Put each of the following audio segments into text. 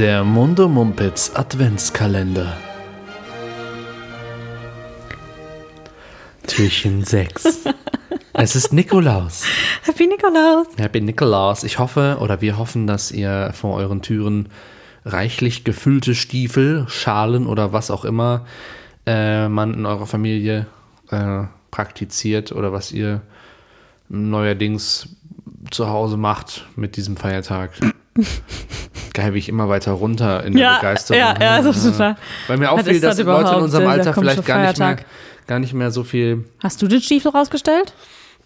Der Mundo Mumpitz Adventskalender. Türchen 6. Es ist Nikolaus. Happy Nikolaus. Happy Nikolaus. Ich hoffe oder wir hoffen, dass ihr vor euren Türen reichlich gefüllte Stiefel, Schalen oder was auch immer äh, man in eurer Familie äh, praktiziert oder was ihr neuerdings zu Hause macht mit diesem Feiertag. Geil, wie ich immer weiter runter in der Ja, Begeisterung. ja, ja, das ist total. Weil mir ist das dass Leute in unserem Alter vielleicht gar nicht, mehr, gar nicht mehr so viel. Hast du den Stiefel rausgestellt?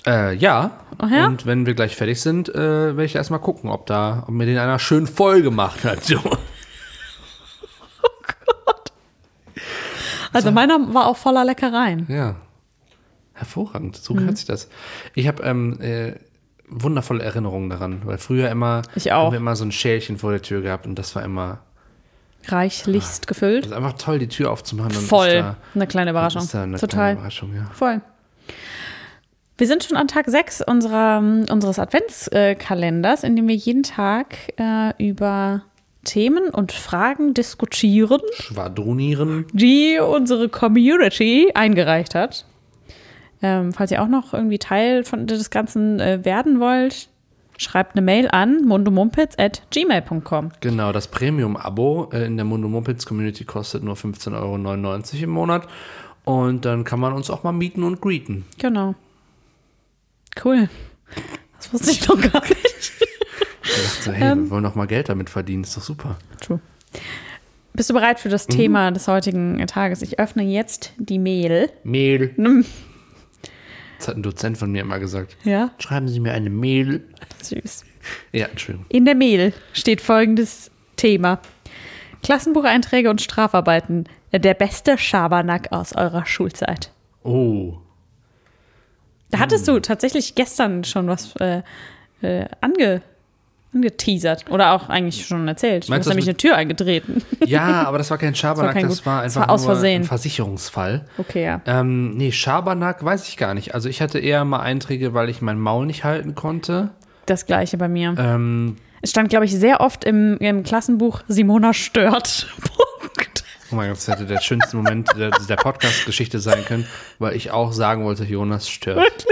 Äh, ja. Ach ja? Und wenn wir gleich fertig sind, äh, werde ich erstmal gucken, ob da, ob mir den einer schön voll gemacht hat. So. Also meiner war auch voller Leckereien. Ja. Hervorragend. So Mhm. gehört sich das. Ich habe ähm, äh, wundervolle Erinnerungen daran, weil früher immer Ich auch. haben wir immer so ein Schälchen vor der Tür gehabt und das war immer Reichlichst das gefüllt. ist einfach toll, die Tür aufzumachen. und Voll. Da, eine kleine Überraschung. Eine Total. kleine Überraschung, ja. Voll. Wir sind schon an Tag 6 unserer, unseres Adventskalenders, in dem wir jeden Tag äh, über Themen und Fragen diskutieren, Schwadronieren. die unsere Community eingereicht hat. Ähm, falls ihr auch noch irgendwie Teil von des Ganzen äh, werden wollt, schreibt eine Mail an mundomumpitz.gmail.com. Genau, das Premium-Abo äh, in der Mundo Mumpitz Community kostet nur 15,99 Euro im Monat. Und dann kann man uns auch mal mieten und greeten. Genau. Cool. Das wusste ich noch gar nicht. Ich dachte, so, hey, Ähm. wir wollen doch mal Geld damit verdienen, ist doch super. True. Bist du bereit für das Thema des heutigen Tages? Ich öffne jetzt die Mail. Mehl. Das hat ein Dozent von mir immer gesagt. Ja, Schreiben Sie mir eine Mail. süß. Ja, Entschuldigung. In der Mail steht folgendes Thema. Klassenbucheinträge und Strafarbeiten. Der beste Schabernack aus eurer Schulzeit. Oh. Da hattest du tatsächlich gestern schon was äh, äh, ange, angeteasert. Oder auch eigentlich schon erzählt. Meinst hast du das nämlich eine Tür eingetreten. Ja, aber das war kein Schabernack, Das war kein das war das einfach war aus Versehen. ein Versicherungsfall. Okay, ja. Ähm, nee, Schabernack weiß ich gar nicht. Also ich hatte eher mal Einträge, weil ich mein Maul nicht halten konnte. Das gleiche bei mir. Ähm, Es stand, glaube ich, sehr oft im, im Klassenbuch Simona stört. Punkt. oh mein Gott, das hätte der schönste Moment der, der Podcast-Geschichte sein können, weil ich auch sagen wollte, Jonas stört.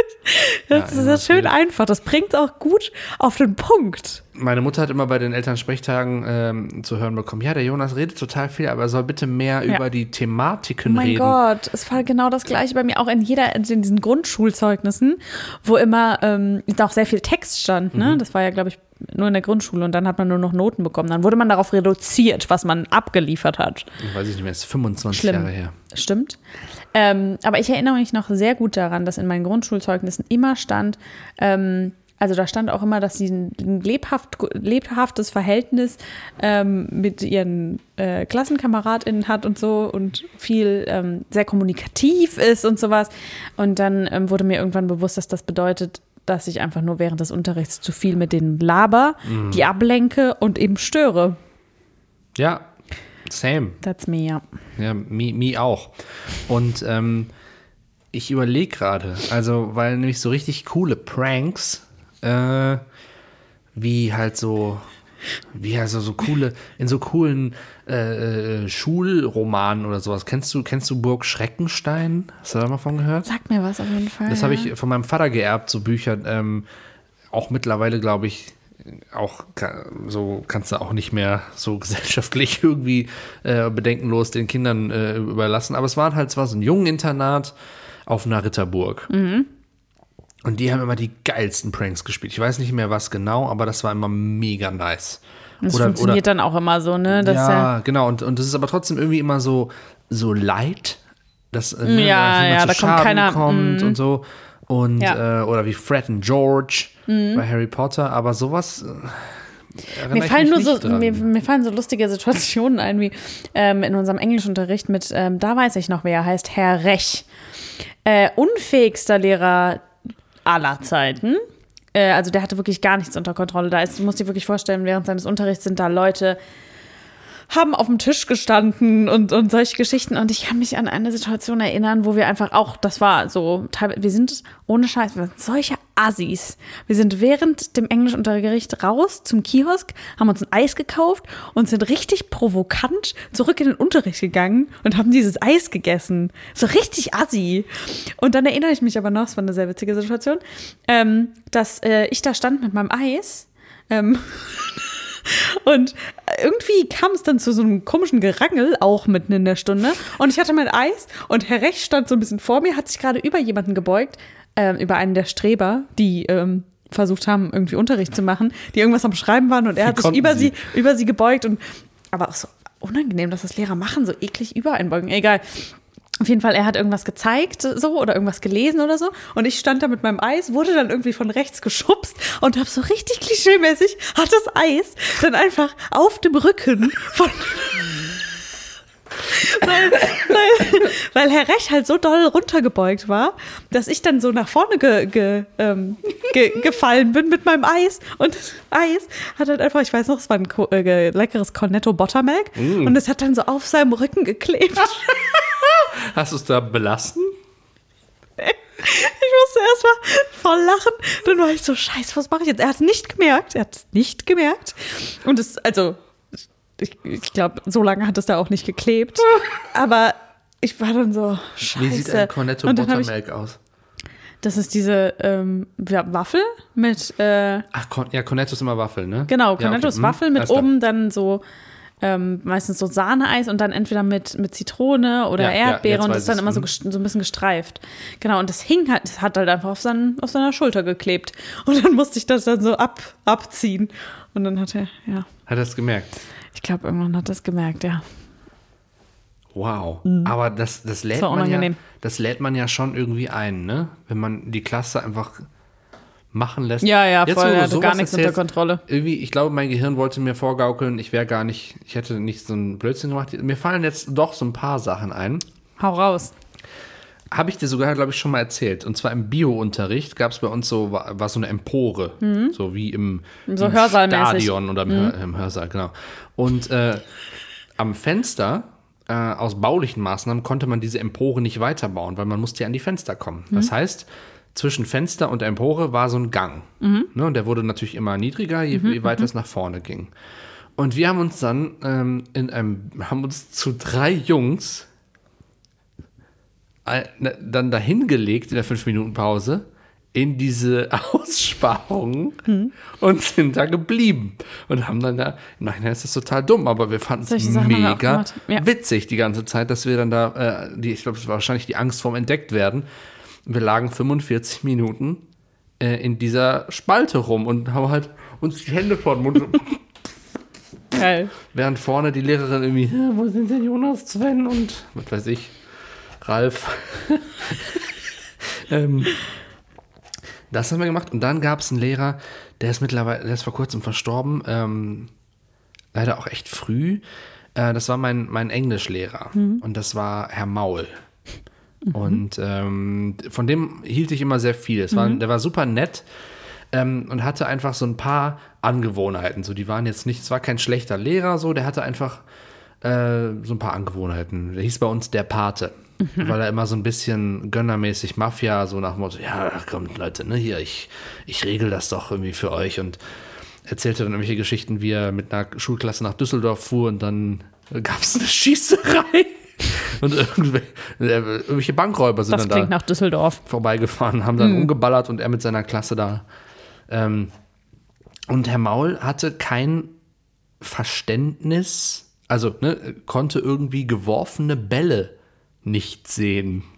Das Ja, ist ja, schön das- einfach. Das bringt auch gut auf den Punkt. Meine Mutter hat immer bei den Elternsprechtagen ähm, zu hören bekommen, ja, der Jonas redet total viel, aber er soll bitte mehr Ja. über die Thematiken Oh mein reden. Gott, es war genau das gleiche bei mir, auch in jeder, in diesen Grundschulzeugnissen, wo immer ähm, auch sehr viel Text stand. Mhm. Ne? Das war ja, glaube ich, nur in der Grundschule und dann hat man nur noch Noten bekommen. Dann wurde man darauf reduziert, was man abgeliefert hat. Weiß ich nicht mehr, ist 25 Schlimm. Jahre her. Stimmt. Ähm, aber ich erinnere mich noch sehr gut daran, dass in meinen Grundschulzeugnissen immer stand, ähm, also da stand auch immer, dass sie ein lebhaft, lebhaftes Verhältnis ähm, mit ihren äh, KlassenkameradInnen hat und so und viel ähm, sehr kommunikativ ist und sowas. Und dann ähm, wurde mir irgendwann bewusst, dass das bedeutet, dass ich einfach nur während des Unterrichts zu viel mit denen laber, die ablenke und eben störe. Ja, same. That's me, ja. Ja, me, me auch. Und ähm, ich überlege gerade, also, weil nämlich so richtig coole Pranks, äh, wie halt so, wie also so coole, in so coolen äh, äh, Schulromanen oder sowas. Kennst du, kennst du Burg Schreckenstein? Hast du da mal von gehört? Sag mir was auf jeden Fall. Das ja. habe ich von meinem Vater geerbt, so Bücher. Ähm, auch mittlerweile, glaube ich, auch so kannst du auch nicht mehr so gesellschaftlich irgendwie äh, bedenkenlos den Kindern äh, überlassen. Aber es waren halt zwar so ein jungen Internat auf einer Ritterburg. Mhm. Und die haben immer die geilsten Pranks gespielt. Ich weiß nicht mehr was genau, aber das war immer mega nice. Das funktioniert dann auch immer so, ne? Dass ja, genau. Und, und das ist aber trotzdem irgendwie immer so, so light, dass äh, ne, Ja, ja, zu da kommt Schaden keiner- kommt mm. und so. Und, Ja. Mhm. äh, oder wie Fred und George bei Harry Potter, aber sowas. Äh, Mir fallen, nur so, mir, mir fallen so lustige Situationen ein, wie ähm, in unserem Englischunterricht mit, ähm, da weiß ich noch, wer er heißt, Herr Rech. Äh, unfähigster Lehrer aller Zeiten. Äh, also der hatte wirklich gar nichts unter Kontrolle. Da ist, du musst dir wirklich vorstellen, während seines Unterrichts sind da Leute haben auf dem Tisch gestanden und, und solche Geschichten. Und ich kann mich an eine Situation erinnern, wo wir einfach auch, das war so, wir sind ohne Scheiß, wir sind solche Assis. Wir sind während dem Englischunterricht raus zum Kiosk, haben uns ein Eis gekauft und sind richtig provokant zurück in den Unterricht gegangen und haben dieses Eis gegessen. So richtig assi. Und dann erinnere ich mich aber noch, es war eine sehr witzige Situation, ähm, dass äh, ich da stand mit meinem Eis. Ähm, Und irgendwie kam es dann zu so einem komischen Gerangel, auch mitten in der Stunde. Und ich hatte mein Eis und Herr Recht stand so ein bisschen vor mir, hat sich gerade über jemanden gebeugt, äh, über einen der Streber, die ähm, versucht haben, irgendwie Unterricht zu machen, die irgendwas am Schreiben waren und er Wie hat sich über sie? sie, über sie gebeugt und aber auch so unangenehm, dass das Lehrer machen, so eklig über einbeugen. Egal. Auf jeden Fall, er hat irgendwas gezeigt, so, oder irgendwas gelesen oder so. Und ich stand da mit meinem Eis, wurde dann irgendwie von rechts geschubst und hab so richtig klischeemäßig, hat das Eis dann einfach auf dem Rücken von. weil, weil, weil Herr Rech halt so doll runtergebeugt war, dass ich dann so nach vorne ge, ge, ähm, ge, gefallen bin mit meinem Eis. Und das Eis hat halt einfach, ich weiß noch, es war ein äh, leckeres Cornetto Buttermilk. Und es hat dann so auf seinem Rücken geklebt. Hast du es da belassen? Ich musste erstmal voll lachen. Dann war ich so, scheiße, was mache ich jetzt? Er hat es nicht gemerkt. Er hat es nicht gemerkt. Und es, also, ich, ich glaube, so lange hat es da auch nicht geklebt. Aber ich war dann so, scheiße. Wie sieht ein Cornetto Buttermilk aus? Das ist diese ähm, ja, Waffel mit, äh, Ach, Con ja, Cornetto ist immer Waffel, ne? genau, Ja, Cornetto okay. ist Hm, Waffel mit klar. oben dann so ähm, meistens so Sahneeis und dann entweder mit, mit Zitrone oder Ja, ja, Erdbeere jetzt und das ist dann immer so, Mhm. so ein bisschen gestreift. Genau, und das hing halt, das hat halt einfach auf, seinen, auf seiner Schulter geklebt. Und dann musste ich das dann so ab, abziehen. Und dann hat er, ja, Hat er es gemerkt? ich glaube, irgendwann hat er es gemerkt, ja. Wow. Aber das, das lädt Mhm. war man ja, das lädt man ja schon irgendwie ein, ne? Wenn man die Klasse einfach machen lässt. Ja, ja, Jetzt, voll, wo du gar nichts unter erzählst, Kontrolle. Irgendwie, ich glaube, mein Gehirn wollte mir vorgaukeln, ich wäre gar nicht, ich hätte nicht so einen Blödsinn gemacht. Mir fallen jetzt doch so ein paar Sachen ein. Hau raus. Habe ich dir sogar, glaube ich, schon mal erzählt. Und zwar im Bio-Unterricht gab es bei uns so, war, war so eine Empore. So wie im, Mhm. So im. Stadion oder im, Hör, im Hörsaal, genau. Und äh, am Fenster, äh, aus baulichen Maßnahmen, konnte man diese Empore nicht weiterbauen, weil man musste ja an die Fenster kommen. Mhm. Das heißt, zwischen Fenster und Empore war so ein Gang. Mhm. Ne, und der wurde natürlich immer niedriger, je, je weiter es nach vorne ging. Und wir haben uns dann ähm, in einem, haben uns zu drei Jungs äh, ne, dann dahin gelegt in der 5-Minuten-Pause in diese Aussparung Hm. und sind da geblieben und haben dann da, im Nachhinein ist das total dumm, aber wir fanden es mega ja. witzig die ganze Zeit, dass wir dann da, äh, die, ich glaube, es war wahrscheinlich die Angst vorm Entdecktwerden. Wir lagen 45 Minuten äh, in dieser Spalte rum und haben halt uns die Hände vor den Mund Geil. Während vorne die Lehrerin irgendwie, "Ja, wo sind denn Jonas, Sven und was weiß ich, Ralf. ähm, das haben wir gemacht. Und dann gab es einen Lehrer, der ist mittlerweile, der ist vor kurzem verstorben, ähm, leider auch echt früh. Äh, das war mein, mein Englischlehrer und das war Herr Maul. Und ähm, von dem hielt ich immer sehr viel. Es war, Der war super nett ähm, und hatte einfach so ein paar Angewohnheiten. So, die waren jetzt nicht, es war kein schlechter Lehrer, so, der hatte einfach äh, so ein paar Angewohnheiten. Der hieß bei uns der Pate, weil er immer so ein bisschen gönnermäßig Mafia, so nach dem Motto, ja, kommt Leute, ne, hier, ich, ich regel das doch irgendwie für euch und erzählte dann irgendwelche Geschichten, wie er mit einer Schulklasse nach Düsseldorf fuhr und dann gab es eine Schießerei. Und äh, irgendwelche Bankräuber sind Das dann da klingt nach Düsseldorf. vorbeigefahren, haben dann umgeballert und er mit seiner Klasse da. Ähm, und Herr Maul hatte kein Verständnis, also ne, konnte irgendwie geworfene Bälle nicht sehen.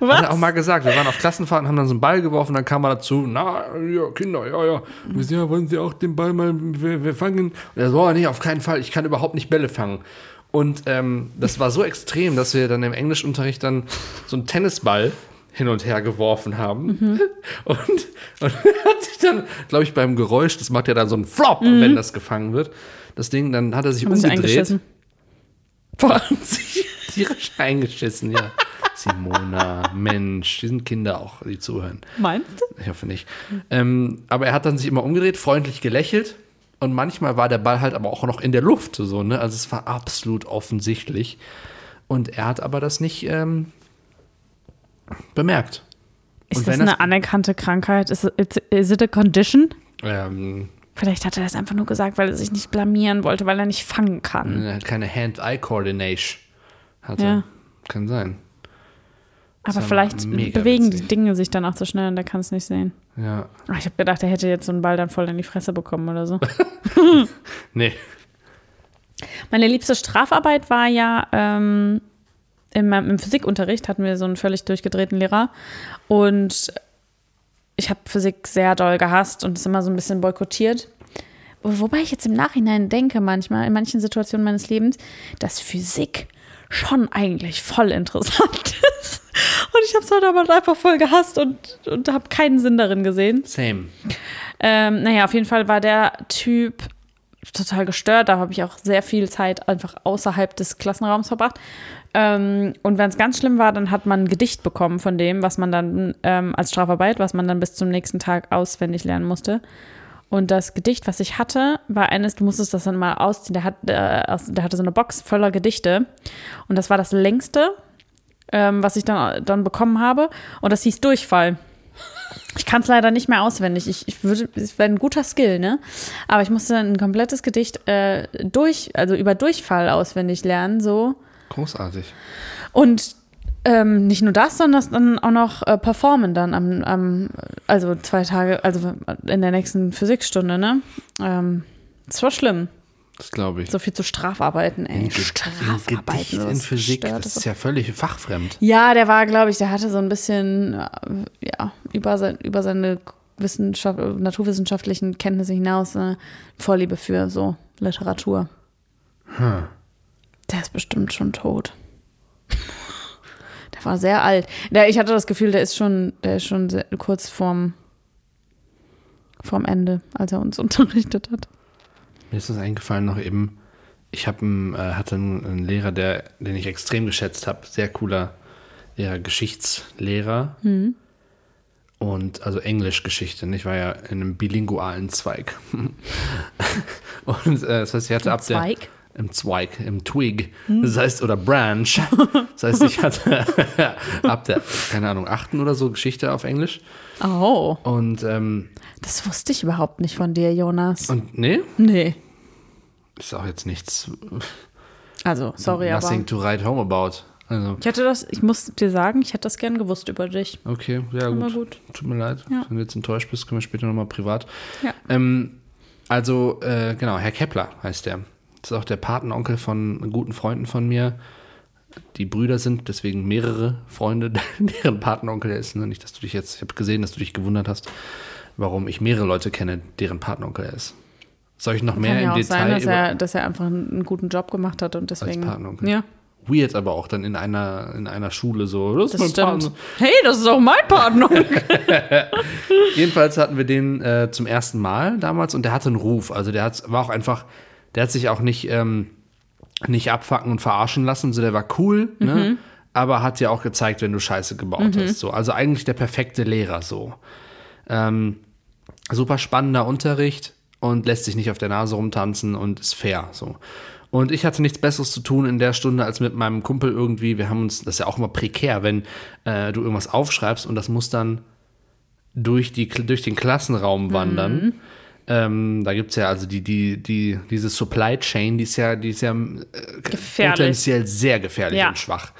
Hat er auch mal gesagt, wir waren auf Klassenfahrten, haben dann so einen Ball geworfen, dann kam er dazu, na, ja, Kinder, ja, ja. Wir ja, wollen Sie auch den Ball mal wir, wir fangen? Und er so, oh, nee, auf keinen Fall, ich kann überhaupt nicht Bälle fangen. Und ähm, das war so extrem, dass wir dann im Englischunterricht dann so einen Tennisball hin und her geworfen haben. Und, und er hat sich dann, glaube ich, beim Geräusch, das macht ja dann so einen Flop, wenn das gefangen wird, das Ding, dann hat er sich Haben umgedreht eingeschissen. Boah, sich tierisch eingeschissen, ja. Simona, Mensch, die sind Kinder auch, die zuhören. Meinst du? Ich hoffe nicht. Ähm, aber er hat dann sich immer umgedreht, freundlich gelächelt Und manchmal war der Ball halt aber auch noch in der Luft, so, ne? Also es war absolut offensichtlich. Und er hat aber das nicht ähm, bemerkt. Ist das eine das- anerkannte Krankheit? Is it, is it a condition? Ähm, Vielleicht hat er das einfach nur gesagt, weil er sich nicht blamieren wollte, weil er nicht fangen kann. er hat keine Hand-Eye-Coordination. Hatte. Ja. Kann sein. Aber vielleicht bewegen die Dinge sich dann auch so schnell und er kann es nicht sehen. Ja. Ah, Ich habe gedacht, er hätte jetzt so einen Ball dann voll in die Fresse bekommen oder so. Nee. Meine liebste Strafarbeit war ja ähm, in meinem, im Physikunterricht hatten wir so einen völlig durchgedrehten Lehrer und ich habe Physik sehr doll gehasst und es immer so ein bisschen boykottiert. Wo- Wobei ich jetzt im Nachhinein denke, manchmal, in manchen Situationen meines Lebens, dass Physik schon eigentlich voll interessant ist. Und ich habe es halt aber einfach voll gehasst und, und habe keinen Sinn darin gesehen. Same. Ähm, naja, auf jeden Fall war der Typ total gestört. Da habe ich auch sehr viel Zeit einfach außerhalb des Klassenraums verbracht. Ähm, und wenn es ganz schlimm war, dann hat man ein Gedicht bekommen von dem, was man dann ähm, als Strafarbeit, was man dann bis zum nächsten Tag auswendig lernen musste. Und das Gedicht, was ich hatte, war eines, du musstest das dann mal ausziehen. Der, hat, äh, der hatte so eine Box voller Gedichte. Und das war das längste, ähm, was ich dann, dann bekommen habe. Und das hieß Durchfall. Ich kann es leider nicht mehr auswendig. Ich, ich würde, es wäre ein guter Skill, ne? Aber ich musste ein komplettes Gedicht äh, durch, also über Durchfall auswendig lernen, so. Großartig. Und ähm, nicht nur das, sondern das dann auch noch äh, performen dann am, am, also zwei Tage, also in der nächsten Physikstunde, ne? Ähm, das war schlimm. Das glaube ich. So viel zu Strafarbeiten, ey. Ein Strafarbeiten. In sowas Physik, das ist ja völlig fachfremd. Ja, der war, glaube ich, der hatte so ein bisschen, äh, ja, über, sein, über seine Wissenschaft, naturwissenschaftlichen Kenntnisse hinaus eine Vorliebe für so Literatur. Der ist bestimmt schon tot. Der war sehr alt. Der, ich hatte das Gefühl, der ist schon, der ist schon sehr, kurz vorm, vorm Ende, als er uns unterrichtet hat. Mir ist das eingefallen noch eben. Ich hab einen, äh, hatte einen, einen Lehrer, der, den ich extrem geschätzt habe. Sehr cooler Lehrer, Geschichtslehrer. Und also Englischgeschichte. Ich war ja in einem bilingualen Zweig. Und äh, das heißt, ich hatte ab der. Zweig? Im Zweig, im Twig. Das heißt, oder Branch. Das heißt, ich hatte ab der, keine Ahnung, achten oder so Geschichte auf Englisch. Oh, Und, ähm, das wusste ich überhaupt nicht von dir, Jonas. und nee, nee. ist auch jetzt nichts Also, sorry, aber. nothing to write home about. Also, Ich hätte das, ich muss dir sagen, ich hätte das gern gewusst über dich. okay, ja gut. gut. Tut mir leid, Ja. wenn du jetzt enttäuscht bist, können wir später nochmal privat. Ja. Ähm, also, äh, genau, Herr Kepler heißt der. Das ist auch der Patenonkel von guten Freunden von mir. Die Brüder sind, deswegen mehrere Freunde, deren Patenonkel er ist. Ne? Nicht, dass du dich jetzt, ich habe gesehen, dass du dich gewundert hast, warum ich mehrere Leute kenne, deren Patenonkel er ist. Soll ich noch mehr Kann ja im auch Detail sein, dass er, dass er einfach einen, guten Job gemacht hat und deswegen. Patenonkel. Ja, weird, aber auch dann in einer, in einer Schule so. Das, ist das mein stimmt. Paten- Hey, das ist auch mein Partner. Jedenfalls hatten wir den äh, zum ersten Mal damals und der hatte einen Ruf. Also der hat, war auch einfach, der hat sich auch nicht, ähm, nicht abfacken und verarschen lassen. So, der war cool, ne? aber hat ja auch gezeigt, wenn du Scheiße gebaut hast. So. Also eigentlich der perfekte Lehrer so. Ähm, super spannender Unterricht und lässt sich nicht auf der Nase rumtanzen und ist fair. So. Und ich hatte nichts Besseres zu tun in der Stunde, als mit meinem Kumpel irgendwie, wir haben uns, das ist ja auch immer prekär, wenn äh, du irgendwas aufschreibst und das muss dann durch, die, durch den Klassenraum wandern. Ähm, da gibt es ja also die, die, die, diese Supply Chain, die ist ja, die ist ja äh, Gefährlich. potenziell sehr gefährlich Ja. und schwach.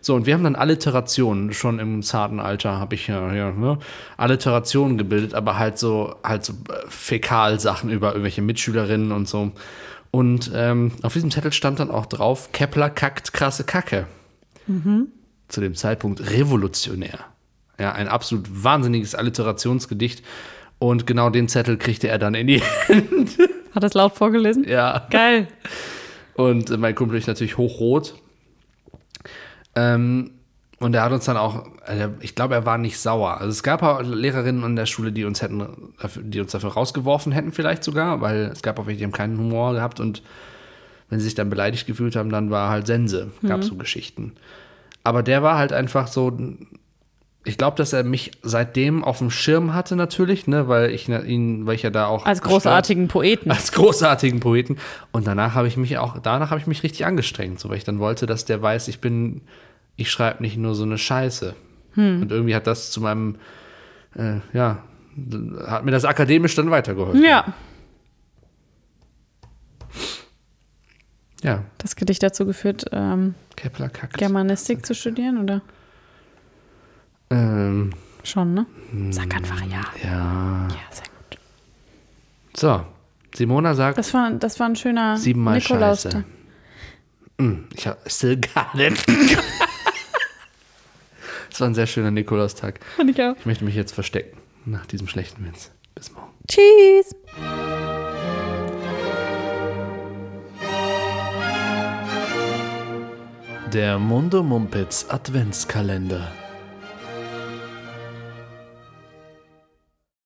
So, und wir haben dann Alliterationen, schon im zarten Alter habe ich ja, ja ne, Alliterationen gebildet, aber halt so, halt so äh, Fäkalsachen über irgendwelche Mitschülerinnen und so. Und ähm, auf diesem Zettel stand dann auch drauf, Kepler kackt krasse Kacke. Zu dem Zeitpunkt revolutionär. Ja, ein absolut wahnsinniges Alliterationsgedicht. Und genau den Zettel kriegte er dann in die Hat das laut vorgelesen? Ja. Geil. Und mein Kumpel ist natürlich hochrot. Ähm, und er hat uns dann auch, also ich glaube, er war nicht sauer. Also es gab auch Lehrerinnen an der Schule, die uns hätten, dafür- die uns dafür rausgeworfen hätten, vielleicht sogar, weil es gab auch welche, die haben keinen Humor gehabt und wenn sie sich dann beleidigt gefühlt haben, dann war halt Sense, gab so Geschichten. Aber der war halt einfach so, ich glaube, dass er mich seitdem auf dem Schirm hatte natürlich, ne, weil ich na- ihn, weil ich ja da auch Als großartigen Poeten. als großartigen Poeten. Und danach habe ich mich auch, danach habe ich mich richtig angestrengt, so weil ich dann wollte, dass der weiß, ich bin, ich schreibe nicht nur so eine Scheiße. Und irgendwie hat das zu meinem, äh, ja, hat mir das akademisch dann weitergeholfen. Ja, Ja, das Gedicht dazu geführt, ähm, Kepler kackt. Germanistik zu studieren, oder? Ähm, Schon, ne? Sag einfach ja. ja. Ja, sehr gut. So, Simona sagt Das war, das war ein schöner siebenmal Nikolaus. Scheiße. Hm, Ich hab still got it. Es war ein sehr schöner Nikolaustag. Fand ich auch. Ich möchte mich jetzt verstecken nach diesem schlechten Witz. Bis morgen. Tschüss. Der Mundo Mumpitz Adventskalender.